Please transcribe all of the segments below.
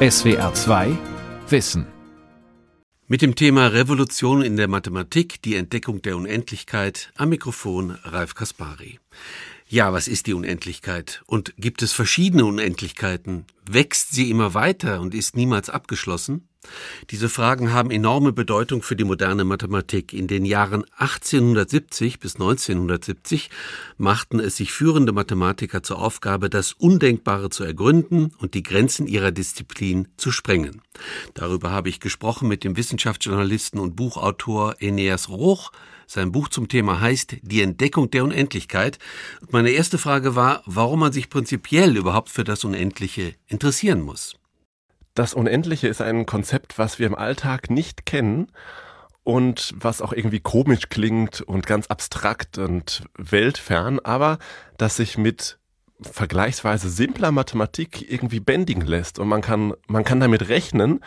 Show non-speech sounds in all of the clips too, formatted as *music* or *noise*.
SWR 2 Wissen. Mit dem Thema Revolution in der Mathematik, die Entdeckung der Unendlichkeit, am Mikrofon Ralf Kaspari. Ja, was ist die Unendlichkeit? Und gibt es verschiedene Unendlichkeiten? Wächst sie immer weiter und ist niemals abgeschlossen? Diese Fragen haben enorme Bedeutung für die moderne Mathematik. In den Jahren 1870 bis 1970 machten es sich führende Mathematiker zur Aufgabe, das Undenkbare zu ergründen und die Grenzen ihrer Disziplin zu sprengen. Darüber habe ich gesprochen mit dem Wissenschaftsjournalisten und Buchautor Eneas Roch. Sein Buch zum Thema heißt Die Entdeckung der Unendlichkeit. Und meine erste Frage war, warum man sich prinzipiell überhaupt für das Unendliche interessieren muss. Das Unendliche ist ein Konzept, was wir im Alltag nicht kennen und was auch irgendwie komisch klingt und ganz abstrakt und weltfern, aber das sich mit vergleichsweise simpler Mathematik irgendwie bändigen lässt und man kann, man kann damit rechnen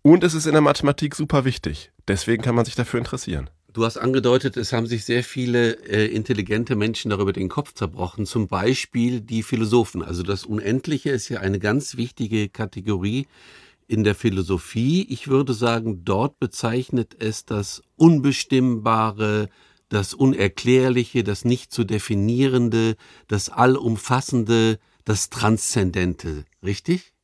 und es ist in der Mathematik super wichtig. Deswegen kann man sich dafür interessieren. Du hast angedeutet, es haben sich sehr viele äh, intelligente Menschen darüber den Kopf zerbrochen, zum Beispiel die Philosophen. Also das Unendliche ist ja eine ganz wichtige Kategorie in der Philosophie. Ich würde sagen, dort bezeichnet es das Unbestimmbare, das Unerklärliche, das nicht zu definierende, das Allumfassende, das Transzendente. Richtig?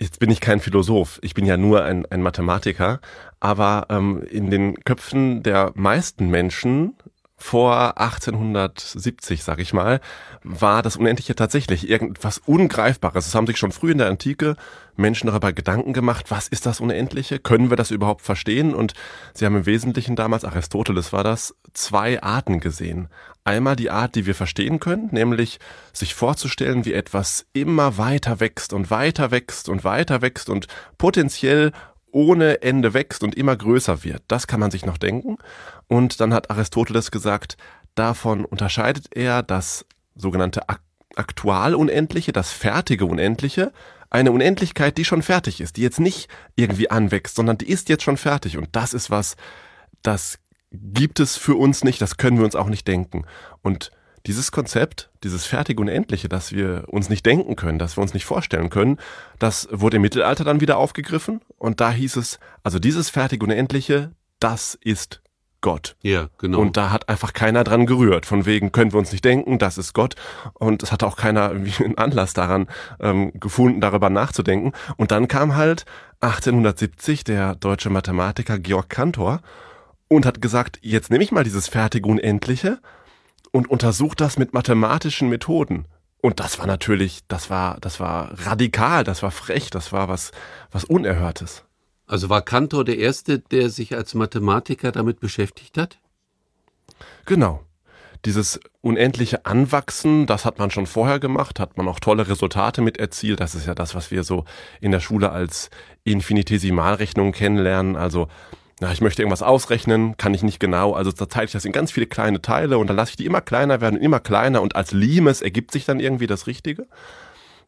Jetzt bin ich kein Philosoph, ich bin ja nur ein, ein Mathematiker, aber ähm, in den Köpfen der meisten Menschen vor 1870, sag ich mal, war das Unendliche tatsächlich irgendwas Ungreifbares. Es haben sich schon früh in der Antike Menschen darüber Gedanken gemacht, was ist das Unendliche? Können wir das überhaupt verstehen? Und sie haben im Wesentlichen damals, Aristoteles war das, zwei Arten gesehen. Einmal die Art, die wir verstehen können, nämlich sich vorzustellen, wie etwas immer weiter wächst und weiter wächst und weiter wächst und potenziell ohne Ende wächst und immer größer wird. Das kann man sich noch denken. Und dann hat Aristoteles gesagt, davon unterscheidet er das sogenannte Aktualunendliche, das fertige Unendliche, eine Unendlichkeit, die schon fertig ist, die jetzt nicht irgendwie anwächst, sondern die ist jetzt schon fertig. Und das ist was, das gibt es für uns nicht, das können wir uns auch nicht denken. Und dieses Konzept, dieses fertige Unendliche, das wir uns nicht denken können, das wir uns nicht vorstellen können, das wurde im Mittelalter dann wieder aufgegriffen und da hieß es, also dieses fertige Unendliche, das ist Gott. Ja, genau. Und da hat einfach keiner dran gerührt. Von wegen können wir uns nicht denken, das ist Gott. Und es hat auch keiner irgendwie einen Anlass daran ähm, gefunden, darüber nachzudenken. Und dann kam halt 1870 der deutsche Mathematiker Georg Cantor und hat gesagt, jetzt nehme ich mal dieses fertige Unendliche und untersucht das mit mathematischen Methoden. Und das war natürlich, das war, das war radikal, das war frech, das war was, was Unerhörtes. Also war Cantor der Erste, der sich als Mathematiker damit beschäftigt hat? Genau. Dieses unendliche Anwachsen, das hat man schon vorher gemacht, hat man auch tolle Resultate mit erzielt. Das ist ja das, was wir so in der Schule als Infinitesimalrechnung kennenlernen. Also na, ich möchte irgendwas ausrechnen, kann ich nicht genau, also zerteile ich das in ganz viele kleine Teile und dann lasse ich die immer kleiner werden, immer kleiner und als Limes ergibt sich dann irgendwie das Richtige.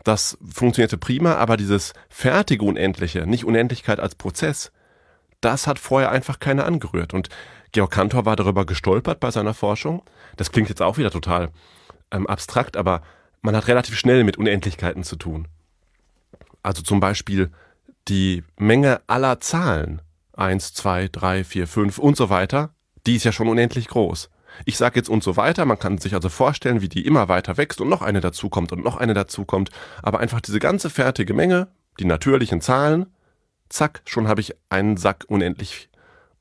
Das funktionierte prima, aber dieses fertige Unendliche, nicht Unendlichkeit als Prozess, das hat vorher einfach keiner angerührt. Und Georg Cantor war darüber gestolpert bei seiner Forschung. Das klingt jetzt auch wieder total ähm, abstrakt, aber man hat relativ schnell mit Unendlichkeiten zu tun. Also zum Beispiel die Menge aller Zahlen eins, zwei, drei, vier, fünf und so weiter, die ist ja schon unendlich groß. Ich sage jetzt und so weiter, man kann sich also vorstellen, wie die immer weiter wächst und noch eine dazukommt und noch eine dazukommt, aber einfach diese ganze fertige Menge, die natürlichen Zahlen, zack, schon habe ich einen Sack unendlich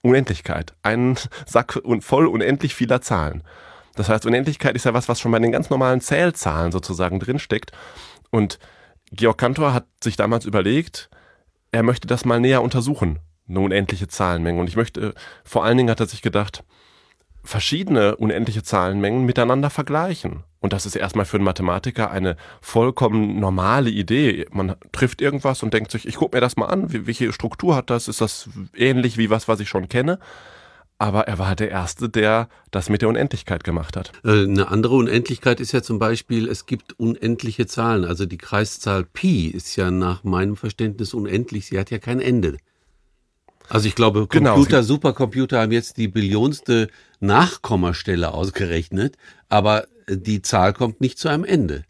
Unendlichkeit, einen *laughs* Sack voll unendlich vieler Zahlen. Das heißt, Unendlichkeit ist ja was, was schon bei den ganz normalen Zählzahlen sozusagen drinsteckt. Und Georg Cantor hat sich damals überlegt, er möchte das mal näher untersuchen eine unendliche Zahlenmenge. Und ich möchte, vor allen Dingen hat er sich gedacht, verschiedene unendliche Zahlenmengen miteinander vergleichen. Und das ist erstmal für einen Mathematiker eine vollkommen normale Idee. Man trifft irgendwas und denkt sich, ich gucke mir das mal an, welche Struktur hat das? Ist das ähnlich wie was, was ich schon kenne? Aber er war der Erste, der das mit der Unendlichkeit gemacht hat. Äh, eine andere Unendlichkeit ist ja zum Beispiel, es gibt unendliche Zahlen. Also die Kreiszahl Pi ist ja nach meinem Verständnis unendlich. Sie hat ja kein Ende. Also ich glaube, genau, Computer, genau. Supercomputer haben jetzt die billionste Nachkommastelle ausgerechnet, aber die Zahl kommt nicht zu einem Ende.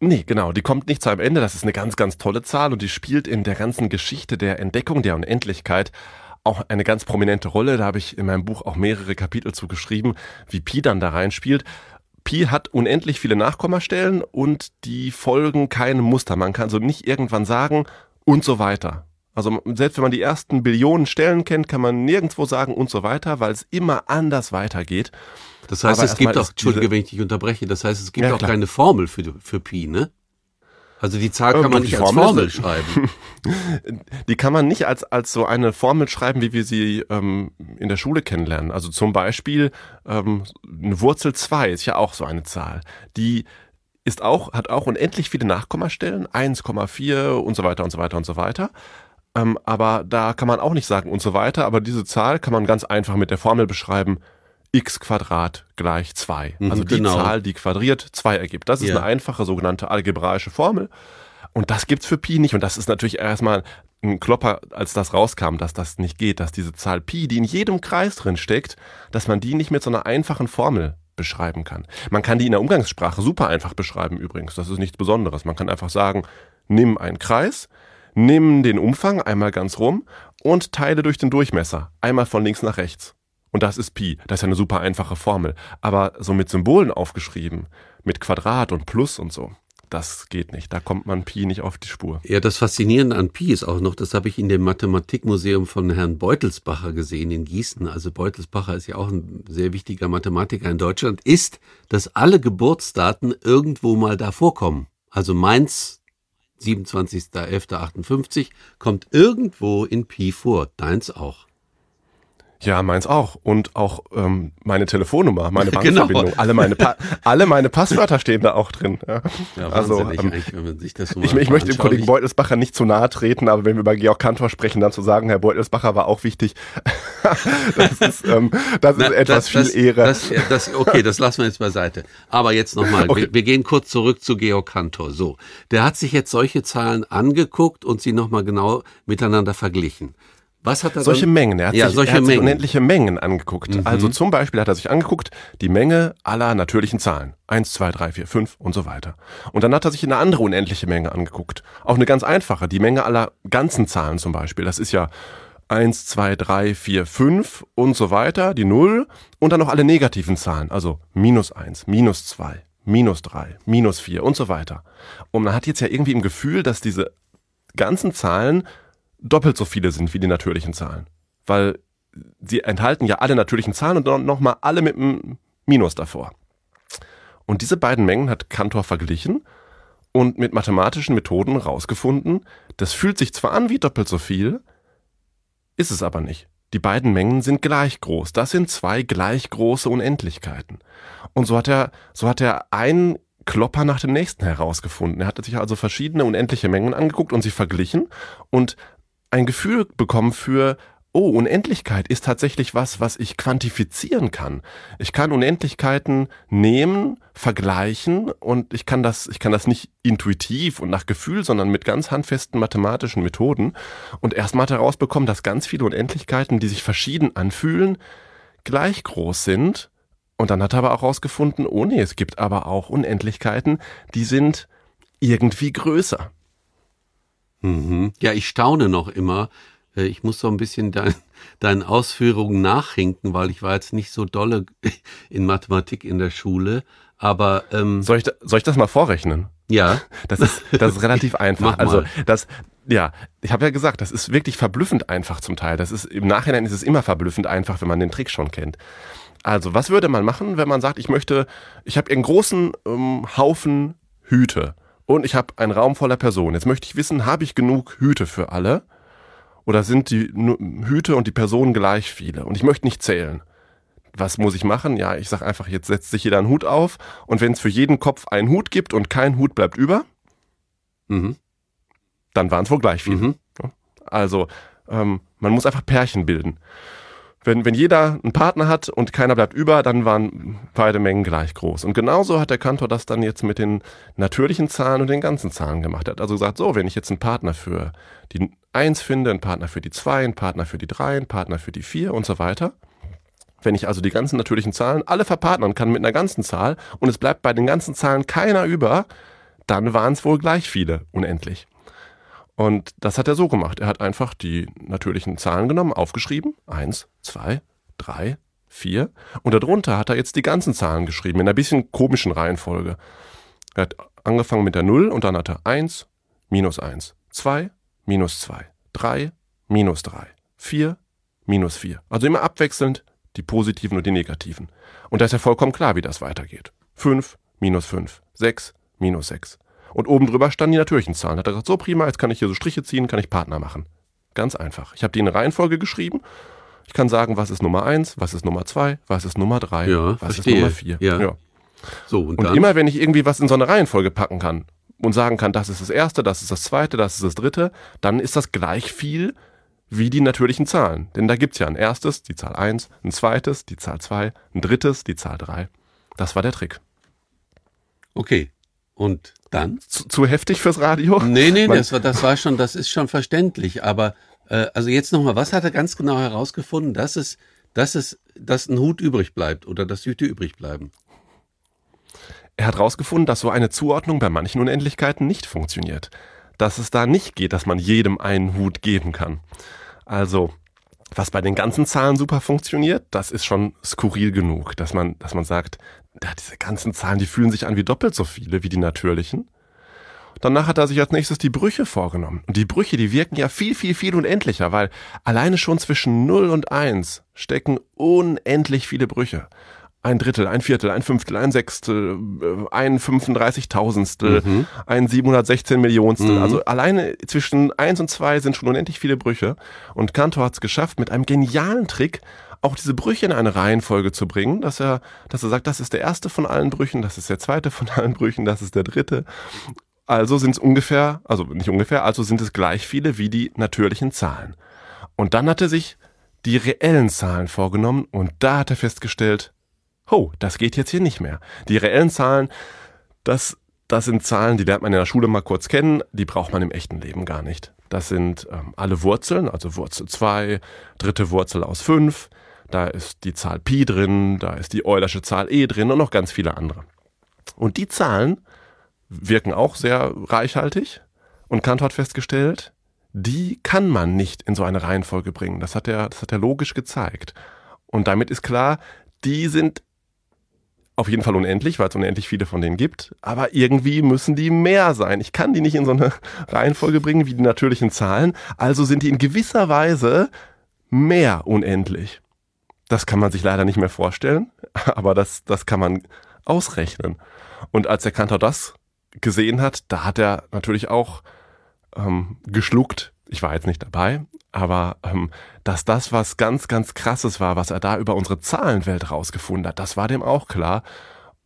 Nee, genau, die kommt nicht zu einem Ende. Das ist eine ganz, ganz tolle Zahl und die spielt in der ganzen Geschichte der Entdeckung der Unendlichkeit auch eine ganz prominente Rolle. Da habe ich in meinem Buch auch mehrere Kapitel zu geschrieben, wie Pi dann da reinspielt. Pi hat unendlich viele Nachkommastellen und die folgen keinem Muster. Man kann so nicht irgendwann sagen und so weiter. Also selbst wenn man die ersten Billionen Stellen kennt, kann man nirgendwo sagen und so weiter, weil es immer anders weitergeht. Das heißt, Aber es gibt auch, Entschuldige, wenn ich dich unterbreche, das heißt, es gibt ja, auch klar. keine Formel für, für Pi, ne? Also die Zahl kann ähm, man nicht als Formel schreiben. *laughs* Die kann man nicht als, als so eine Formel schreiben, wie wir sie ähm, in der Schule kennenlernen. Also zum Beispiel ähm, eine Wurzel 2 ist ja auch so eine Zahl. Die ist auch, hat auch unendlich viele Nachkommastellen, 1,4 und so weiter und so weiter und so weiter. Ähm, aber da kann man auch nicht sagen und so weiter. Aber diese Zahl kann man ganz einfach mit der Formel beschreiben, x Quadrat gleich 2. Mhm, also die genau. Zahl, die quadriert 2 ergibt. Das ist ja. eine einfache sogenannte algebraische Formel. Und das gibt's für Pi nicht. Und das ist natürlich erstmal ein Klopper, als das rauskam, dass das nicht geht, dass diese Zahl Pi, die in jedem Kreis drin steckt, dass man die nicht mit so einer einfachen Formel beschreiben kann. Man kann die in der Umgangssprache super einfach beschreiben übrigens. Das ist nichts Besonderes. Man kann einfach sagen, nimm einen Kreis, nimm den Umfang einmal ganz rum und teile durch den Durchmesser einmal von links nach rechts. Und das ist Pi. Das ist ja eine super einfache Formel. Aber so mit Symbolen aufgeschrieben, mit Quadrat und Plus und so, das geht nicht. Da kommt man Pi nicht auf die Spur. Ja, das Faszinierende an Pi ist auch noch, das habe ich in dem Mathematikmuseum von Herrn Beutelsbacher gesehen in Gießen. Also Beutelsbacher ist ja auch ein sehr wichtiger Mathematiker in Deutschland, ist, dass alle Geburtsdaten irgendwo mal da vorkommen. Also Mainz 27.11.58 kommt irgendwo in Pi vor, deins auch. Ja, meins auch. Und auch ähm, meine Telefonnummer, meine. *laughs* Bankverbindung. Genau. Alle, meine alle meine Passwörter stehen da auch drin. Ja, ja also, ähm, wenn man sich das so ich, ich möchte dem Kollegen Beutelsbacher nicht zu nahe treten, aber wenn wir über Georg Kantor sprechen, dann zu sagen, Herr Beutelsbacher war auch wichtig, *laughs* das ist, ähm, das Na, ist etwas das, viel das, Ehre. Das, das, okay, das lassen wir jetzt beiseite. Aber jetzt nochmal, okay. wir, wir gehen kurz zurück zu Georg Kantor. So, der hat sich jetzt solche Zahlen angeguckt und sie nochmal genau miteinander verglichen. Was hat er Solche dann? Mengen. Er hat, ja, sich, solche er hat Mengen. sich unendliche Mengen angeguckt. Mhm. Also zum Beispiel hat er sich angeguckt, die Menge aller natürlichen Zahlen. Eins, zwei, drei, vier, fünf und so weiter. Und dann hat er sich eine andere unendliche Menge angeguckt. Auch eine ganz einfache, die Menge aller ganzen Zahlen zum Beispiel. Das ist ja eins, zwei, drei, vier, fünf und so weiter, die Null und dann noch alle negativen Zahlen, also minus eins, minus zwei, minus drei, minus vier und so weiter. Und man hat jetzt ja irgendwie im Gefühl, dass diese ganzen Zahlen doppelt so viele sind wie die natürlichen Zahlen. Weil sie enthalten ja alle natürlichen Zahlen und dann nochmal alle mit einem Minus davor. Und diese beiden Mengen hat Cantor verglichen und mit mathematischen Methoden rausgefunden, das fühlt sich zwar an wie doppelt so viel, ist es aber nicht. Die beiden Mengen sind gleich groß. Das sind zwei gleich große Unendlichkeiten. Und so hat er, so hat er einen Klopper nach dem nächsten herausgefunden. Er hatte sich also verschiedene unendliche Mengen angeguckt und sie verglichen und ein Gefühl bekommen für, oh, Unendlichkeit ist tatsächlich was, was ich quantifizieren kann. Ich kann Unendlichkeiten nehmen, vergleichen und ich kann das, ich kann das nicht intuitiv und nach Gefühl, sondern mit ganz handfesten mathematischen Methoden. Und erstmal herausbekommen, dass ganz viele Unendlichkeiten, die sich verschieden anfühlen, gleich groß sind. Und dann hat er aber auch herausgefunden, oh nee, es gibt aber auch Unendlichkeiten, die sind irgendwie größer. Mhm. Ja, ich staune noch immer. Äh, ich muss so ein bisschen dein, *laughs* deinen Ausführungen nachhinken, weil ich war jetzt nicht so dolle *laughs* in Mathematik in der Schule. Aber ähm, soll, ich soll ich das mal vorrechnen? Ja. *laughs* Das ist, das ist relativ einfach. Also das, ja, ich habe ja gesagt, das ist wirklich verblüffend einfach zum Teil. Das ist im Nachhinein ist es immer verblüffend einfach, wenn man den Trick schon kennt. Also, was würde man machen, wenn man sagt, ich möchte, ich habe einen großen ähm, Haufen Hüte und ich habe einen Raum voller Personen. Jetzt möchte ich wissen, habe ich genug Hüte für alle? Oder sind die Hüte und die Personen gleich viele? Und ich möchte nicht zählen. Was muss ich machen? Ja, ich sage einfach, jetzt setzt sich jeder einen Hut auf und wenn es für jeden Kopf einen Hut gibt und kein Hut bleibt über, mhm. dann waren es wohl gleich viele. Mhm. Also ähm, man muss einfach Pärchen bilden wenn, wenn jeder einen Partner hat und keiner bleibt über, dann waren beide Mengen gleich groß. Und genauso hat der Kantor das dann jetzt mit den natürlichen Zahlen und den ganzen Zahlen gemacht. Er hat also gesagt, so, wenn ich jetzt einen Partner für die 1 finde, einen Partner für die 2, einen Partner für die 3, einen Partner für die 4 und so weiter. Wenn ich also die ganzen natürlichen Zahlen alle verpartnern kann mit einer ganzen Zahl und es bleibt bei den ganzen Zahlen keiner über, dann waren es wohl gleich viele, unendlich. Und das hat er so gemacht. Er hat einfach die natürlichen Zahlen genommen, aufgeschrieben. Eins, zwei, drei, vier. Und darunter hat er jetzt die ganzen Zahlen geschrieben, in einer bisschen komischen Reihenfolge. Er hat angefangen mit der Null und dann hat er eins, minus eins, zwei, minus zwei, drei, minus drei, vier, minus vier. Also immer abwechselnd die positiven und die negativen. Und da ist ja vollkommen klar, wie das weitergeht. Fünf, minus fünf, sechs, minus sechs. Und oben drüber standen die natürlichen Zahlen. Hat er gesagt, so prima, jetzt kann ich hier so Striche ziehen, kann ich Partner machen. Ganz einfach. Ich habe die in eine Reihenfolge geschrieben. Ich kann sagen, was ist Nummer eins, was ist Nummer zwei, was ist Nummer drei, Ja, was verstehe. ist Nummer vier. Ja. So, und, Und immer wenn ich irgendwie was in so eine Reihenfolge packen kann und sagen kann, das ist das erste, das ist das zweite, das ist das dritte, dann ist das gleich viel wie die natürlichen Zahlen. Denn da gibt's ja ein erstes, die Zahl eins, ein zweites, die Zahl zwei, ein drittes, die Zahl drei. Das war der Trick. Okay. Und dann? Zu, zu heftig fürs Radio? Nee, nee, das war, das war schon, das ist schon verständlich. Aber äh, also jetzt nochmal, was hat er ganz genau herausgefunden, dass es, dass es, dass ein Hut übrig bleibt oder dass Hüte übrig bleiben? Er hat herausgefunden, dass so eine Zuordnung bei manchen Unendlichkeiten nicht funktioniert. Dass es da nicht geht, dass man jedem einen Hut geben kann. Also, was bei den ganzen Zahlen super funktioniert, das ist schon skurril genug, dass man, dass man sagt, ja, diese ganzen Zahlen, die fühlen sich an wie doppelt so viele wie die natürlichen. Danach hat er sich als nächstes die Brüche vorgenommen. Und die Brüche, die wirken ja viel, viel, viel unendlicher, weil alleine schon zwischen 0 und 1 stecken unendlich viele Brüche. Ein Drittel, ein Viertel, ein Fünftel, ein Sechstel, äh, ein 35.000stel, ein 716 Millionstel. Also alleine zwischen 1 und 2 sind schon unendlich viele Brüche. Und Cantor hat es geschafft, mit einem genialen Trick auch diese Brüche in eine Reihenfolge zu bringen, dass er, dass er sagt, das ist der erste von allen Brüchen, das ist der zweite von allen Brüchen, das ist der dritte. Also sind es ungefähr, also nicht ungefähr, also sind es gleich viele wie die natürlichen Zahlen. Und dann hat er sich die reellen Zahlen vorgenommen und da hat er festgestellt, oh, das geht jetzt hier nicht mehr. Die reellen Zahlen, das, das sind Zahlen, die lernt man in der Schule mal kurz kennen, die braucht man im echten Leben gar nicht. Das sind ähm, alle Wurzeln, also Wurzel 2, dritte Wurzel aus 5, da ist die Zahl Pi drin, da ist die Eulersche Zahl E drin und noch ganz viele andere. Und die Zahlen wirken auch sehr reichhaltig und Kant hat festgestellt, die kann man nicht in so eine Reihenfolge bringen. Das hat er, das hat er logisch gezeigt. Und damit ist klar, die sind auf jeden Fall unendlich, weil es unendlich viele von denen gibt. Aber irgendwie müssen die mehr sein. Ich kann die nicht in so eine *laughs* Reihenfolge bringen wie die natürlichen Zahlen. Also sind die in gewisser Weise mehr unendlich. Das kann man sich leider nicht mehr vorstellen, *laughs* aber das, das kann man ausrechnen. Und als der Kantor das gesehen hat, da hat er natürlich auch ähm, geschluckt. Ich war jetzt nicht dabei, aber ähm, dass das was ganz, ganz krasses war, was er da über unsere Zahlenwelt rausgefunden hat, das war dem auch klar.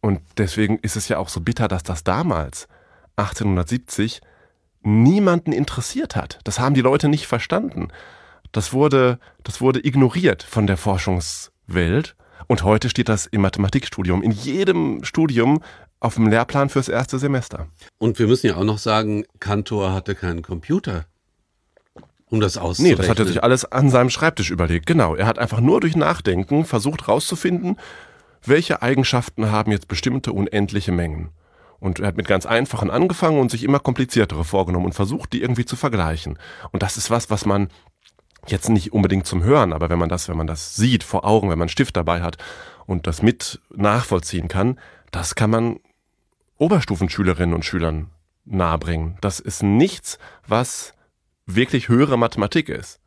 Und deswegen ist es ja auch so bitter, dass das damals, 1870, niemanden interessiert hat. Das haben die Leute nicht verstanden. Das wurde, das wurde ignoriert von der Forschungswelt. Und heute steht das im Mathematikstudium, in jedem Studium auf dem Lehrplan fürs erste Semester. Und wir müssen ja auch noch sagen, Kantor hatte keinen Computer, um das auszurechnen. Nee, das hat er sich alles an seinem Schreibtisch überlegt. Genau. Er hat einfach nur durch Nachdenken versucht herauszufinden, welche Eigenschaften haben jetzt bestimmte unendliche Mengen. Und er hat mit ganz einfachen angefangen und sich immer kompliziertere vorgenommen und versucht, die irgendwie zu vergleichen. Und das ist was, was man jetzt nicht unbedingt zum Hören, aber wenn man das, wenn man das sieht vor Augen, wenn man einen Stift dabei hat und das mit nachvollziehen kann, das kann man Oberstufenschülerinnen und Schülern nahebringen. Das ist nichts, was wirklich höhere Mathematik ist.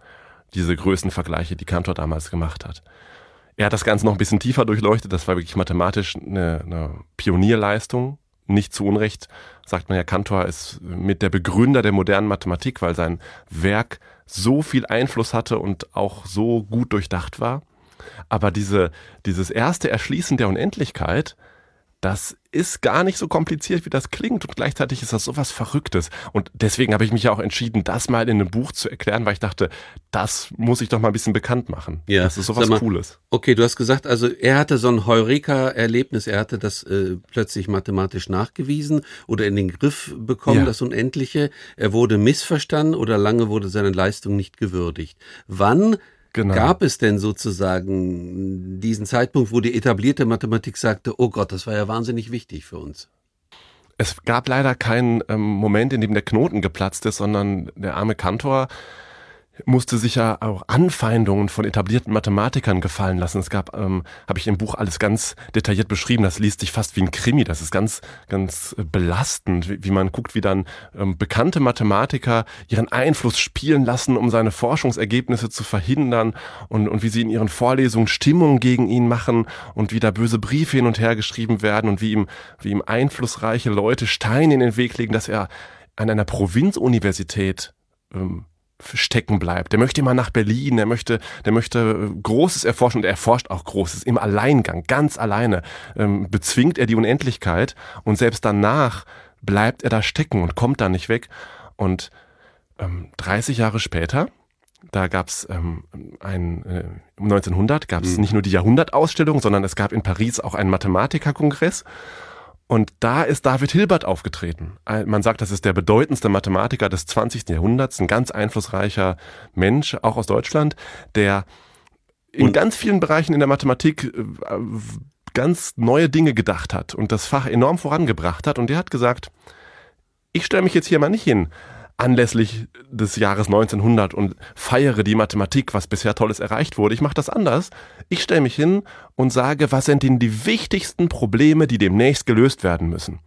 Diese Größenvergleiche, die Cantor damals gemacht hat. Er hat das Ganze noch ein bisschen tiefer durchleuchtet. Das war wirklich mathematisch eine, eine Pionierleistung. Nicht zu Unrecht sagt man ja, Cantor ist mit der Begründer der modernen Mathematik, weil sein Werk so viel Einfluss hatte und auch so gut durchdacht war. Aber diese, dieses erste Erschließen der Unendlichkeit, das ist gar nicht so kompliziert, wie das klingt und gleichzeitig ist das sowas Verrücktes. Und deswegen habe ich mich ja auch entschieden, das mal in einem Buch zu erklären, weil ich dachte, das muss ich doch mal ein bisschen bekannt machen. Ja, das ist sowas sag mal, Cooles. Okay, du hast gesagt, also er hatte so ein Heureka-Erlebnis, er hatte das äh, plötzlich mathematisch nachgewiesen oder in den Griff bekommen, Ja. das Unendliche. Er wurde missverstanden oder lange wurde seine Leistung nicht gewürdigt. Wann Genau. gab es denn sozusagen diesen Zeitpunkt, wo die etablierte Mathematik sagte, oh Gott, das war ja wahnsinnig wichtig für uns? es gab leider keinen ähm, Moment, in dem der Knoten geplatzt ist, sondern der arme Kantor musste sich ja auch Anfeindungen von etablierten Mathematikern gefallen lassen. Es gab, ähm, habe ich im Buch alles ganz detailliert beschrieben, das liest sich fast wie ein Krimi, das ist ganz, ganz belastend, wie, wie man guckt, wie dann ähm, bekannte Mathematiker ihren Einfluss spielen lassen, um seine Forschungsergebnisse zu verhindern und, und wie sie in ihren Vorlesungen Stimmung gegen ihn machen und wie da böse Briefe hin und her geschrieben werden und wie ihm, wie ihm einflussreiche Leute Steine in den Weg legen, dass er an einer Provinzuniversität ähm, stecken bleibt. Der möchte immer nach Berlin, der möchte, der möchte Großes erforschen und er forscht auch Großes im Alleingang, ganz alleine ähm, bezwingt er die Unendlichkeit und selbst danach bleibt er da stecken und kommt da nicht weg. Und ähm, 30 Jahre später, da gab es ähm, ein, äh, 1900 gab es mhm. nicht nur die Jahrhundertausstellung, sondern es gab in Paris auch einen Mathematikerkongress und da ist David Hilbert aufgetreten. Man sagt, das ist der bedeutendste Mathematiker des 20. Jahrhunderts, ein ganz einflussreicher Mensch, auch aus Deutschland, der in und ganz vielen Bereichen in der Mathematik äh, ganz neue Dinge gedacht hat und das Fach enorm vorangebracht hat. Und der hat gesagt, ich stelle mich jetzt hier mal nicht hin anlässlich des Jahres 1900 und feiere die Mathematik, was bisher Tolles erreicht wurde. Ich mache das anders. Ich stelle mich hin und sage, was sind denn die wichtigsten Probleme, die demnächst gelöst werden müssen?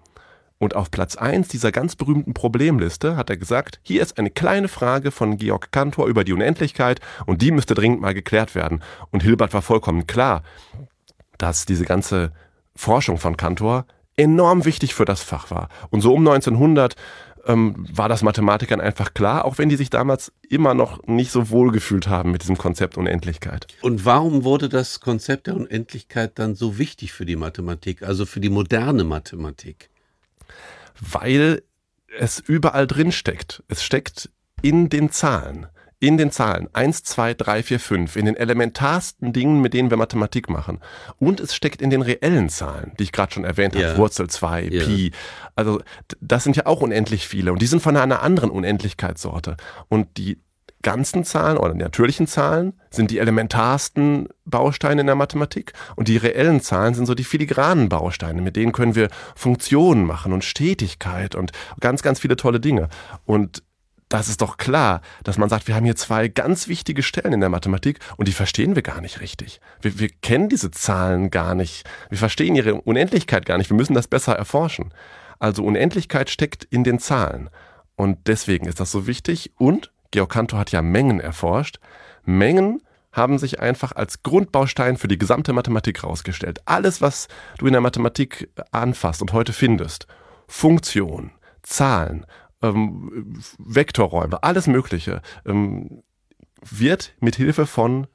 Und auf Platz eins dieser ganz berühmten Problemliste hat er gesagt, hier ist eine kleine Frage von Georg Cantor über die Unendlichkeit und die müsste dringend mal geklärt werden. Und Hilbert war vollkommen klar, dass diese ganze Forschung von Cantor enorm wichtig für das Fach war. Und so um 1900 ähm, war das Mathematikern einfach klar, auch wenn die sich damals immer noch nicht so wohl gefühlt haben mit diesem Konzept Unendlichkeit. Und warum wurde das Konzept der Unendlichkeit dann so wichtig für die Mathematik, also für die moderne Mathematik? Weil es überall drin steckt. Es steckt in den Zahlen in den Zahlen 1, 2, 3, 4, 5, in den elementarsten Dingen, mit denen wir Mathematik machen. Und es steckt in den reellen Zahlen, die ich gerade schon erwähnt ja. habe, Wurzel 2, ja. Pi. Also das sind ja auch unendlich viele und die sind von einer anderen Unendlichkeitssorte. Und die ganzen Zahlen oder die natürlichen Zahlen sind die elementarsten Bausteine in der Mathematik und die reellen Zahlen sind so die filigranen Bausteine, mit denen können wir Funktionen machen und Stetigkeit und ganz, ganz viele tolle Dinge. Und das ist doch klar, dass man sagt, wir haben hier zwei ganz wichtige Stellen in der Mathematik und die verstehen wir gar nicht richtig. Wir, wir kennen diese Zahlen gar nicht. Wir verstehen ihre Unendlichkeit gar nicht. Wir müssen das besser erforschen. Also Unendlichkeit steckt in den Zahlen. Und deswegen ist das so wichtig. Und Georg Cantor hat ja Mengen erforscht. Mengen haben sich einfach als Grundbaustein für die gesamte Mathematik herausgestellt. Alles, was du in der Mathematik anfasst und heute findest, Funktionen, Zahlen, ähm, Vektorräume, alles Mögliche, ähm, wird mit Hilfe von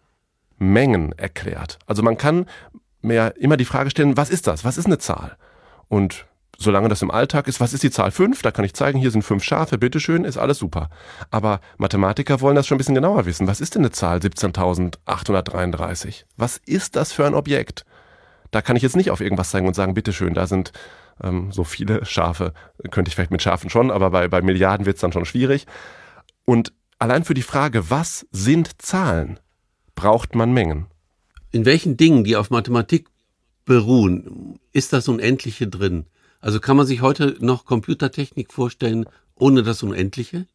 Mengen erklärt. Also man kann mehr immer die Frage stellen, was ist das? Was ist eine Zahl? Und solange das im Alltag ist, was ist die Zahl 5? Da kann ich zeigen, hier sind fünf Schafe, bitteschön, ist alles super. Aber Mathematiker wollen das schon ein bisschen genauer wissen. Was ist denn eine Zahl 17.833? Was ist das für ein Objekt? Da kann ich jetzt nicht auf irgendwas zeigen und sagen, bitteschön, da sind ähm, so viele Schafe könnte ich vielleicht mit Schafen schon, aber bei, bei Milliarden wird es dann schon schwierig. Und allein für die Frage, was sind Zahlen, braucht man Mengen. In welchen Dingen, die auf Mathematik beruhen, ist das Unendliche drin? Also kann man sich heute noch Computertechnik vorstellen ohne das Unendliche?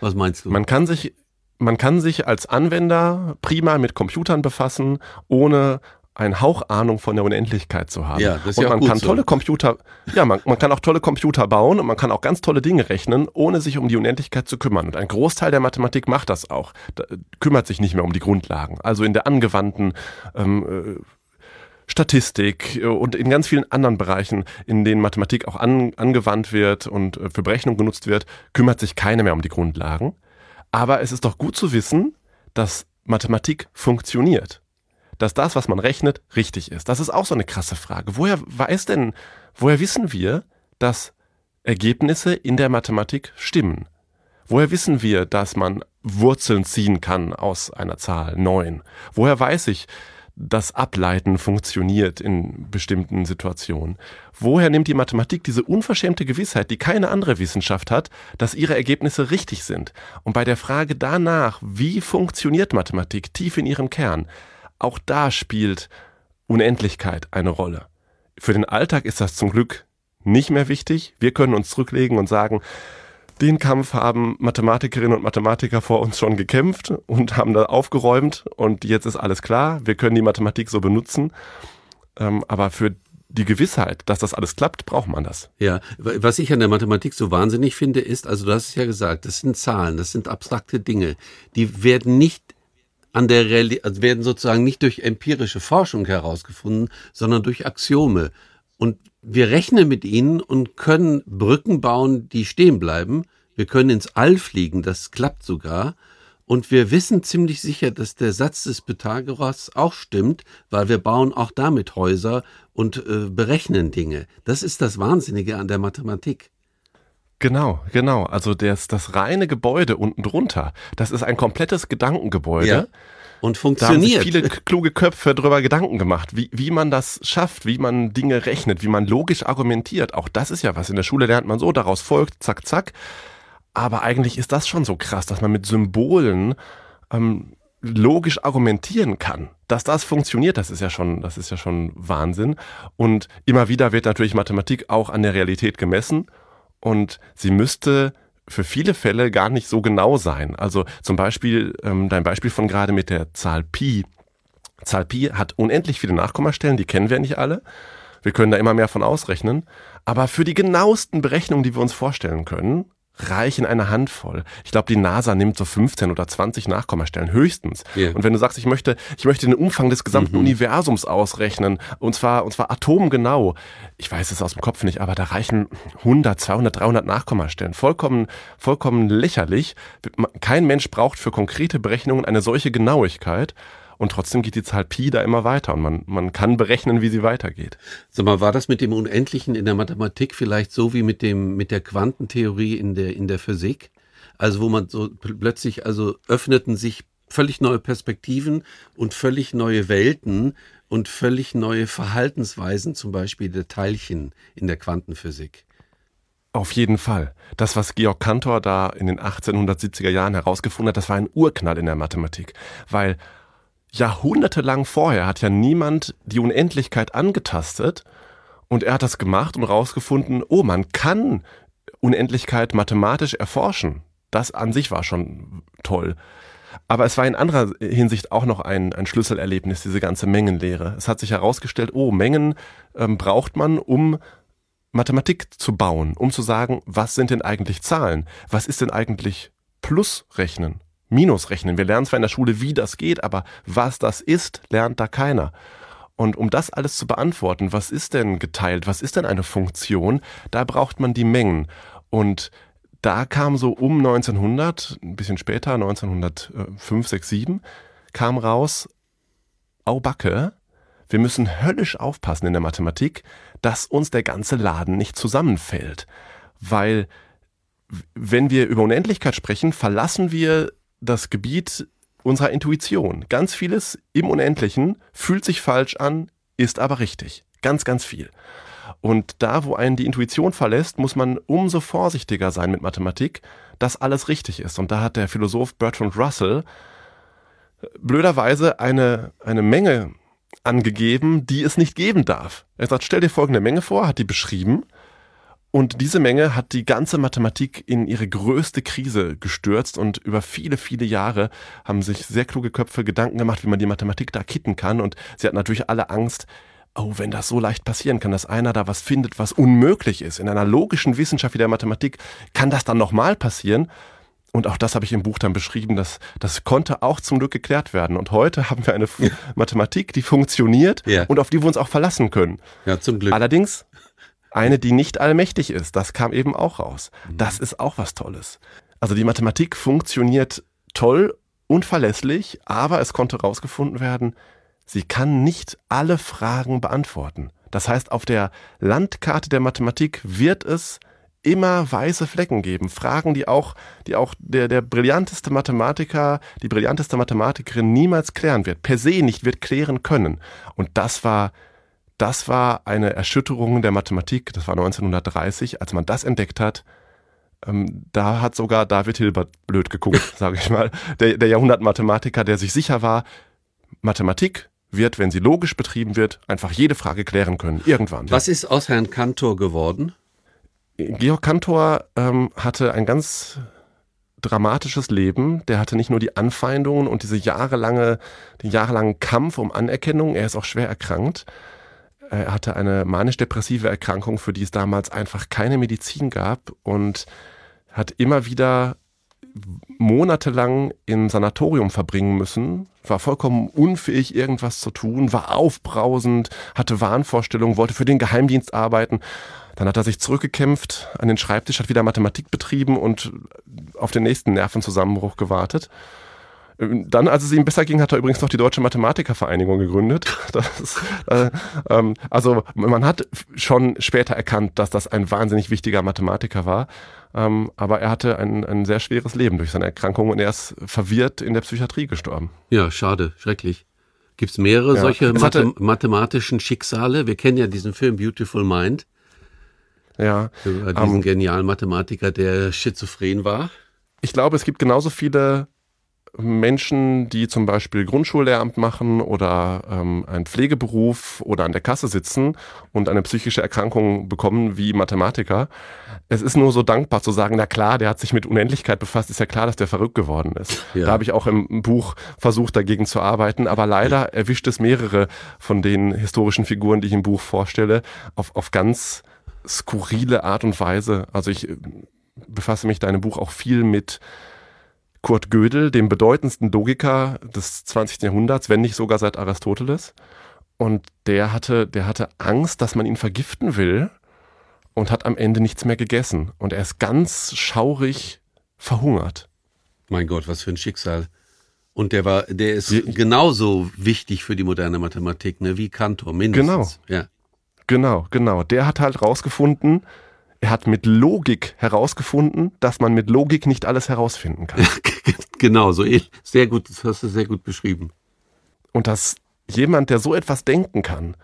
Was meinst du? Man kann sich man kann sich als Anwender prima mit Computern befassen, ohne einen Hauch Ahnung von der Unendlichkeit zu haben. Ja, das ist und ja man auch kann so. tolle Computer, ja, man, man kann auch tolle Computer bauen und man kann auch ganz tolle Dinge rechnen, ohne sich um die Unendlichkeit zu kümmern. Und ein Großteil der Mathematik macht das auch, da, kümmert sich nicht mehr um die Grundlagen. Also in der angewandten ähm, äh, Statistik äh, und in ganz vielen anderen Bereichen, in denen Mathematik auch an, angewandt wird und äh, für Berechnung genutzt wird, kümmert sich keiner mehr um die Grundlagen. Aber es ist doch gut zu wissen, dass Mathematik funktioniert dass das, was man rechnet, richtig ist. Das ist auch so eine krasse Frage. Woher weiß denn, woher wissen wir, dass Ergebnisse in der Mathematik stimmen? Woher wissen wir, dass man Wurzeln ziehen kann aus einer Zahl neun? Woher weiß ich, dass Ableiten funktioniert in bestimmten Situationen? Woher nimmt die Mathematik diese unverschämte Gewissheit, die keine andere Wissenschaft hat, dass ihre Ergebnisse richtig sind? Und bei der Frage danach, wie funktioniert Mathematik tief in ihrem Kern, auch da spielt Unendlichkeit eine Rolle. Für den Alltag ist das zum Glück nicht mehr wichtig. Wir können uns zurücklegen und sagen, den Kampf haben Mathematikerinnen und Mathematiker vor uns schon gekämpft und haben da aufgeräumt und jetzt ist alles klar. Wir können die Mathematik so benutzen. Ähm, aber für die Gewissheit, dass das alles klappt, braucht man das. Ja, was ich an der Mathematik so wahnsinnig finde, ist, also du hast es ja gesagt, das sind Zahlen, das sind abstrakte Dinge, die werden nicht an der Realität, also werden sozusagen nicht durch empirische Forschung herausgefunden, sondern durch Axiome. Und wir rechnen mit ihnen und können Brücken bauen, die stehen bleiben. Wir können ins All fliegen, das klappt sogar. Und wir wissen ziemlich sicher, dass der Satz des Pythagoras auch stimmt, weil wir bauen auch damit Häuser und äh, berechnen Dinge. Das ist das Wahnsinnige an der Mathematik. Genau, genau. Also das, das reine Gebäude unten drunter, das ist ein komplettes Gedankengebäude. Ja. Und funktioniert. Da haben sich viele kluge Köpfe darüber Gedanken gemacht, wie, wie man das schafft, wie man Dinge rechnet, wie man logisch argumentiert. Auch das ist ja was. In der Schule lernt man so, daraus folgt, zack, zack. Aber eigentlich ist das schon so krass, dass man mit Symbolen ähm, logisch argumentieren kann. Dass das funktioniert, das ist ja schon, das ist ja schon Wahnsinn. Und immer wieder wird natürlich Mathematik auch an der Realität gemessen. Und sie müsste für viele Fälle gar nicht so genau sein. Also zum Beispiel ähm, dein Beispiel von gerade mit der Zahl Pi. Zahl Pi hat unendlich viele Nachkommastellen, die kennen wir nicht alle. Wir können da immer mehr von ausrechnen. Aber für die genauesten Berechnungen, die wir uns vorstellen können, reichen eine Handvoll. Ich glaube, die NASA nimmt so 15 oder 20 Nachkommastellen höchstens. Yeah. Und wenn du sagst, ich möchte, ich möchte den Umfang des gesamten mhm. Universums ausrechnen und zwar und zwar atomgenau. Ich weiß es aus dem Kopf nicht, aber da reichen 100, 200, 300 Nachkommastellen. Vollkommen vollkommen lächerlich. Kein Mensch braucht für konkrete Berechnungen eine solche Genauigkeit und trotzdem geht die Zahl Pi da immer weiter und man, man kann berechnen, wie sie weitergeht. Sag mal, war das mit dem Unendlichen in der Mathematik vielleicht so wie mit dem, mit der Quantentheorie in der, in der Physik? Also, wo man so plötzlich, also öffneten sich völlig neue Perspektiven und völlig neue Welten und völlig neue Verhaltensweisen, zum Beispiel der Teilchen in der Quantenphysik. Auf jeden Fall. Das, was Georg Cantor da in den 1870er Jahren herausgefunden hat, das war ein Urknall in der Mathematik. Weil jahrhundertelang vorher hat ja niemand die Unendlichkeit angetastet und er hat das gemacht und rausgefunden, oh, man kann Unendlichkeit mathematisch erforschen. Das an sich war schon toll. Aber es war in anderer Hinsicht auch noch ein, ein Schlüsselerlebnis, diese ganze Mengenlehre. Es hat sich herausgestellt, oh, Mengen ähm, braucht man, um Mathematik zu bauen, um zu sagen, was sind denn eigentlich Zahlen? Was ist denn eigentlich Plusrechnen? Minus rechnen. Wir lernen zwar in der Schule, wie das geht, aber was das ist, lernt da keiner. Und um das alles zu beantworten, was ist denn geteilt, was ist denn eine Funktion, da braucht man die Mengen. Und da kam so um 1900, ein bisschen später, 1905, 6, 7, kam raus, Aubacke, wir müssen höllisch aufpassen in der Mathematik, dass uns der ganze Laden nicht zusammenfällt. Weil wenn wir über Unendlichkeit sprechen, verlassen wir das Gebiet unserer Intuition. Ganz vieles im Unendlichen fühlt sich falsch an, ist aber richtig. Ganz, ganz viel. Und da, wo einen die Intuition verlässt, muss man umso vorsichtiger sein mit Mathematik, dass alles richtig ist. Und da hat der Philosoph Bertrand Russell äh, blöderweise eine, eine Menge angegeben, die es nicht geben darf. Er sagt, stell dir folgende Menge vor, hat die beschrieben und diese Menge hat die ganze Mathematik in ihre größte Krise gestürzt und über viele, viele Jahre haben sich sehr kluge Köpfe Gedanken gemacht, wie man die Mathematik da kitten kann und sie hatten natürlich alle Angst, oh, wenn das so leicht passieren kann, dass einer da was findet, was unmöglich ist. In einer logischen Wissenschaft wie der Mathematik kann das dann nochmal passieren. Und auch das habe ich im Buch dann beschrieben, dass das konnte auch zum Glück geklärt werden. Und heute haben wir eine Mathematik, die funktioniert ja. und auf die wir uns auch verlassen können. Ja, zum Glück. Allerdings eine, die nicht allmächtig ist. Das kam eben auch raus. Mhm. Das ist auch was Tolles. Also die Mathematik funktioniert toll und verlässlich, aber es konnte herausgefunden werden, sie kann nicht alle Fragen beantworten. Das heißt, auf der Landkarte der Mathematik wird es immer weiße Flecken geben. Fragen, die auch, die auch der, der brillanteste Mathematiker, die brillanteste Mathematikerin niemals klären wird, per se nicht wird klären können. Und das war das war eine Erschütterung der Mathematik, das war 1930, als man das entdeckt hat. Ähm, da hat sogar David Hilbert blöd geguckt, *laughs* sage ich mal. Der, der Jahrhundertmathematiker, der sich sicher war, Mathematik wird, wenn sie logisch betrieben wird, einfach jede Frage klären können. Irgendwann. Was ist aus Herrn Kantor geworden? Georg Kantor ähm, hatte ein ganz dramatisches Leben. Der hatte nicht nur die Anfeindungen und diese jahrelange, den jahrelangen Kampf um Anerkennung. Er ist auch schwer erkrankt. Er hatte eine manisch-depressive Erkrankung, für die es damals einfach keine Medizin gab und hat immer wieder monatelang im Sanatorium verbringen müssen, war vollkommen unfähig, irgendwas zu tun, war aufbrausend, hatte Wahnvorstellungen, wollte für den Geheimdienst arbeiten. Dann hat er sich zurückgekämpft an den Schreibtisch, hat wieder Mathematik betrieben und auf den nächsten Nervenzusammenbruch gewartet. Dann, als es ihm besser ging, hat er übrigens noch die Deutsche Mathematikervereinigung gegründet. *laughs* Das, äh, ähm, also man hat schon später erkannt, dass das ein wahnsinnig wichtiger Mathematiker war. Ähm, aber er hatte ein, ein sehr schweres Leben durch seine Erkrankung und er ist verwirrt in der Psychiatrie gestorben. Ja, schade, schrecklich. Gibt es mehrere ja. solche Mathe mathematischen Schicksale? Wir kennen ja diesen Film Beautiful Mind. Ja. Über diesen ähm, genialen Mathematiker, der schizophren war. Ich glaube, es gibt genauso viele Menschen, die zum Beispiel Grundschullehramt machen oder ähm, einen Pflegeberuf oder an der Kasse sitzen und eine psychische Erkrankung bekommen wie Mathematiker. Es ist nur so dankbar zu sagen, na klar, der hat sich mit Unendlichkeit befasst, ist ja klar, dass der verrückt geworden ist. Ja. Da habe ich auch im Buch versucht, dagegen zu arbeiten, aber leider erwischt es mehrere von den historischen Figuren, die ich im Buch vorstelle, auf, auf ganz skurrile Art und Weise. Also ich äh, befasse mich da in dem Buch auch viel mit Kurt Gödel, dem bedeutendsten Logiker des 20. Jahrhunderts, wenn nicht sogar seit Aristoteles. Und der hatte, der hatte Angst, dass man ihn vergiften will und hat am Ende nichts mehr gegessen. Und er ist ganz schaurig verhungert. Mein Gott, was für ein Schicksal. Und der war, der ist ja, genauso wichtig für die moderne Mathematik, ne, wie Cantor, mindestens. Genau. Ja. Genau, genau. Der hat halt rausgefunden, er hat mit Logik herausgefunden, dass man mit Logik nicht alles herausfinden kann. *laughs* genau, so sehr gut, das hast du sehr gut beschrieben. Und dass jemand, der so etwas denken kann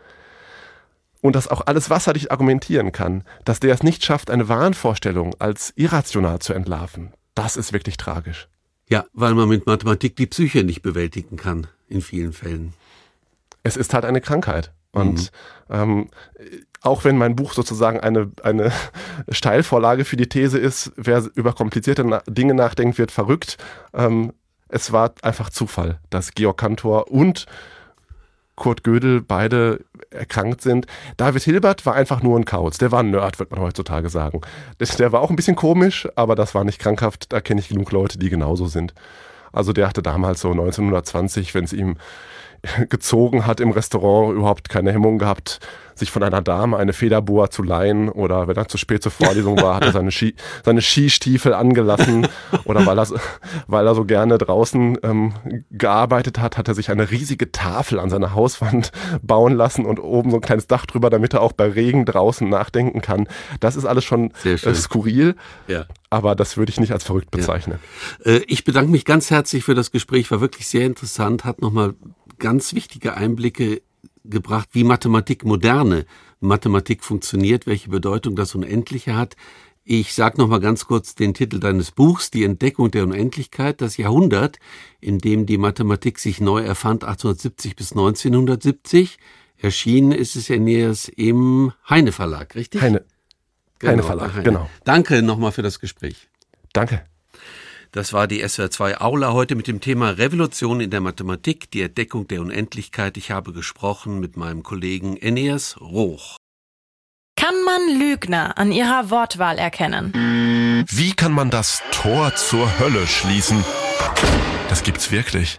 und das auch alles wasserdicht argumentieren kann, dass der es nicht schafft, eine Wahnvorstellung als irrational zu entlarven, das ist wirklich tragisch. Ja, weil man mit Mathematik die Psyche nicht bewältigen kann, in vielen Fällen. Es ist halt eine Krankheit. Und mhm. ähm, auch wenn mein Buch sozusagen eine, eine *laughs* Steilvorlage für die These ist, wer über komplizierte Dinge nachdenkt, wird verrückt. Ähm, es war einfach Zufall, dass Georg Cantor und Kurt Gödel beide erkrankt sind. David Hilbert war einfach nur ein Kauz. Der war ein Nerd, wird man heutzutage sagen. Der war auch ein bisschen komisch, aber das war nicht krankhaft. Da kenne ich genug Leute, die genauso sind. Also der hatte damals so 1920, wenn es ihm *laughs* gezogen hat im Restaurant, überhaupt keine Hemmung gehabt, sich von einer Dame eine Federboa zu leihen oder wenn er zu spät zur Vorlesung war, hat er seine, Ski, seine Skistiefel angelassen *laughs* oder weil er, weil er so gerne draußen ähm, gearbeitet hat, hat er sich eine riesige Tafel an seiner Hauswand *laughs* bauen lassen und oben so ein kleines Dach drüber, damit er auch bei Regen draußen nachdenken kann. Das ist alles schon äh, skurril. Ja. Aber das würde ich nicht als verrückt bezeichnen. Ja. Äh, ich bedanke mich ganz herzlich für das Gespräch, war wirklich sehr interessant, hat nochmal ganz wichtige Einblicke gebracht, wie Mathematik, moderne Mathematik funktioniert, welche Bedeutung das Unendliche hat. Ich sage noch mal ganz kurz den Titel deines Buchs, Die Entdeckung der Unendlichkeit, das Jahrhundert, in dem die Mathematik sich neu erfand, 1870 bis 1970. Erschienen ist es ja im Heine Verlag, richtig? Heine. Genau, Heine Verlag, Heine. genau. Danke nochmal für das Gespräch. Danke. Das war die SWR2 Aula heute mit dem Thema Revolution in der Mathematik, die Entdeckung der Unendlichkeit. Ich habe gesprochen mit meinem Kollegen Eneas Roch. Kann man Lügner an ihrer Wortwahl erkennen? Wie kann man das Tor zur Hölle schließen? Das gibt's wirklich.